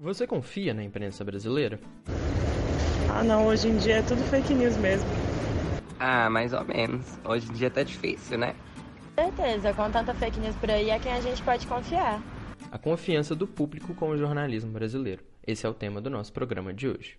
Você confia na imprensa brasileira? Ah, não, hoje em dia é tudo fake news mesmo. Ah, mais ou menos. Hoje em dia tá difícil, né? certeza, com tanta fake news por aí é quem a gente pode confiar. A confiança do público com o jornalismo brasileiro. Esse é o tema do nosso programa de hoje.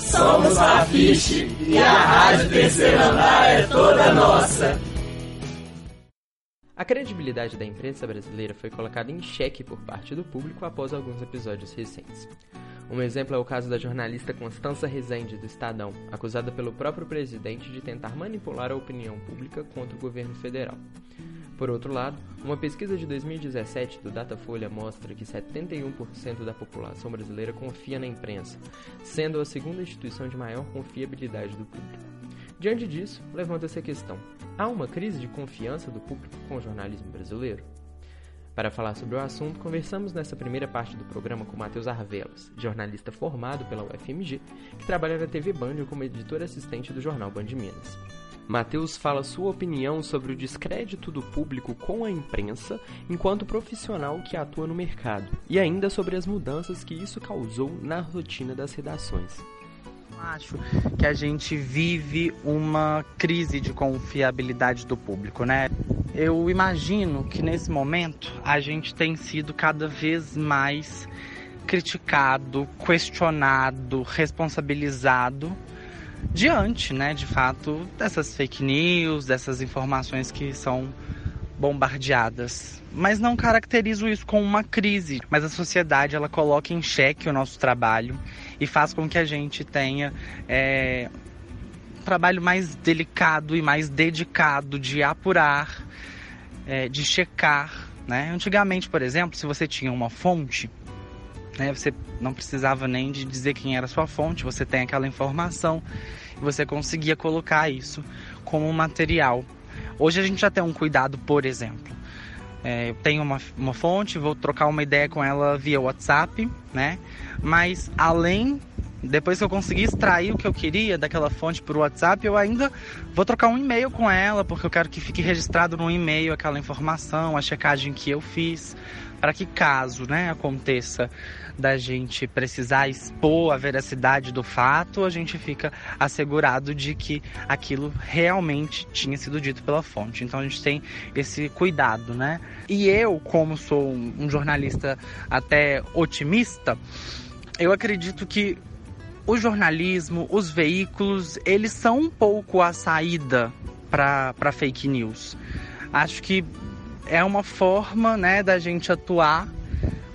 Somos a Fiche e a Rádio Terceiro Andar é toda nossa. A credibilidade da imprensa brasileira foi colocada em xeque por parte do público após alguns episódios recentes. Um exemplo é o caso da jornalista Constança Rezende, do Estadão, acusada pelo próprio presidente de tentar manipular a opinião pública contra o governo federal. Por outro lado, uma pesquisa de 2017 do Datafolha mostra que 71% da população brasileira confia na imprensa, sendo a segunda instituição de maior confiabilidade do público. Diante disso, levanta-se a questão: há uma crise de confiança do público com o jornalismo brasileiro? Para falar sobre o assunto, conversamos nessa primeira parte do programa com Matheus Arvelas, jornalista formado pela UFMG, que trabalha na TV Band como editor assistente do jornal Band Minas. Matheus fala sua opinião sobre o descrédito do público com a imprensa enquanto profissional que atua no mercado, e ainda sobre as mudanças que isso causou na rotina das redações acho que a gente vive uma crise de confiabilidade do público, né? Eu imagino que nesse momento a gente tem sido cada vez mais criticado, questionado, responsabilizado diante, né, de fato, dessas fake news, dessas informações que são bombardeadas. Mas não caracterizo isso como uma crise, mas a sociedade ela coloca em xeque o nosso trabalho e faz com que a gente tenha é, um trabalho mais delicado e mais dedicado de apurar, é, de checar. Né? Antigamente, por exemplo, se você tinha uma fonte, né, você não precisava nem de dizer quem era sua fonte, você tem aquela informação e você conseguia colocar isso como material. Hoje a gente já tem um cuidado, por exemplo. É, eu tenho uma, uma fonte, vou trocar uma ideia com ela via WhatsApp, né? Mas além, depois que eu conseguir extrair o que eu queria daquela fonte por WhatsApp, eu ainda vou trocar um e-mail com ela, porque eu quero que fique registrado no e-mail aquela informação, a checagem que eu fiz, para que caso, né, aconteça da gente precisar expor a veracidade do fato, a gente fica assegurado de que aquilo realmente tinha sido dito pela fonte. Então a gente tem esse cuidado, né? E eu, como sou um jornalista até otimista, eu acredito que o jornalismo, os veículos, eles são um pouco a saída para fake news. Acho que é uma forma né, da gente atuar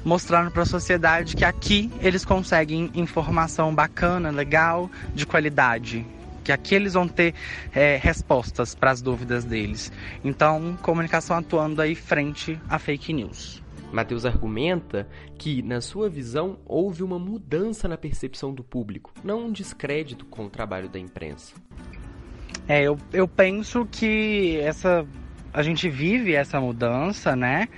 mostrando para a sociedade que aqui eles conseguem informação bacana, legal, de qualidade. Que aqui eles vão ter é, respostas para as dúvidas deles. Então, comunicação atuando aí frente à fake news. Matheus argumenta que, na sua visão, houve uma mudança na percepção do público, não um descrédito com o trabalho da imprensa. É, eu, eu penso que essa a gente vive essa mudança, né?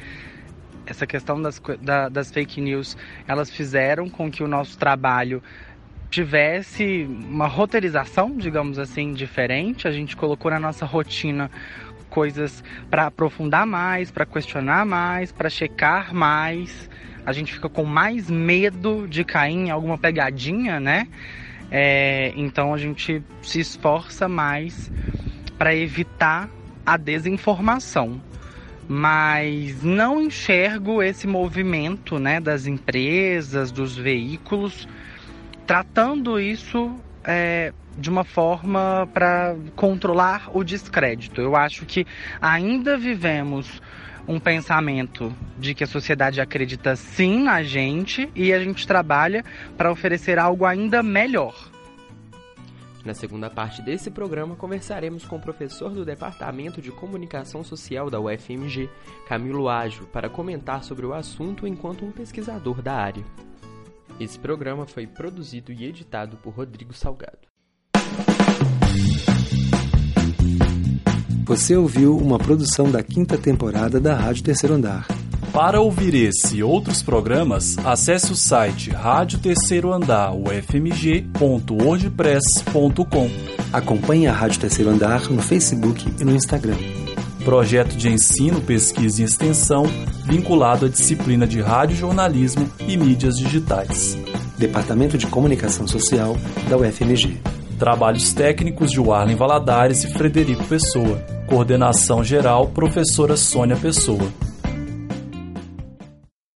essa questão das, da, das fake news, elas fizeram com que o nosso trabalho tivesse uma roteirização, digamos assim, diferente. A gente colocou na nossa rotina coisas para aprofundar mais, para questionar mais, para checar mais. A gente fica com mais medo de cair em alguma pegadinha, né? É, então a gente se esforça mais para evitar a desinformação mas não enxergo esse movimento né, das empresas, dos veículos, tratando isso é, de uma forma para controlar o descrédito. Eu acho que ainda vivemos um pensamento de que a sociedade acredita sim na gente e a gente trabalha para oferecer algo ainda melhor. Na segunda parte desse programa, conversaremos com o professor do Departamento de Comunicação Social da UFMG, Camilo Ágio, para comentar sobre o assunto enquanto um pesquisador da área. Esse programa foi produzido e editado por Rodrigo Salgado. Você ouviu uma produção da quinta temporada da Rádio Terceiro Andar. Para ouvir esse e outros programas, acesse o site Rádio Terceiro Andar ufmg.wordpress.com. Acompanhe a Rádio Terceiro Andar no Facebook e no Instagram. Projeto de ensino, pesquisa e extensão vinculado à disciplina de rádio jornalismo e mídias digitais. Departamento de Comunicação Social da UFMG. Trabalhos técnicos de Warlen Valadares e Frederico Pessoa. Coordenação geral, professora Sônia Pessoa.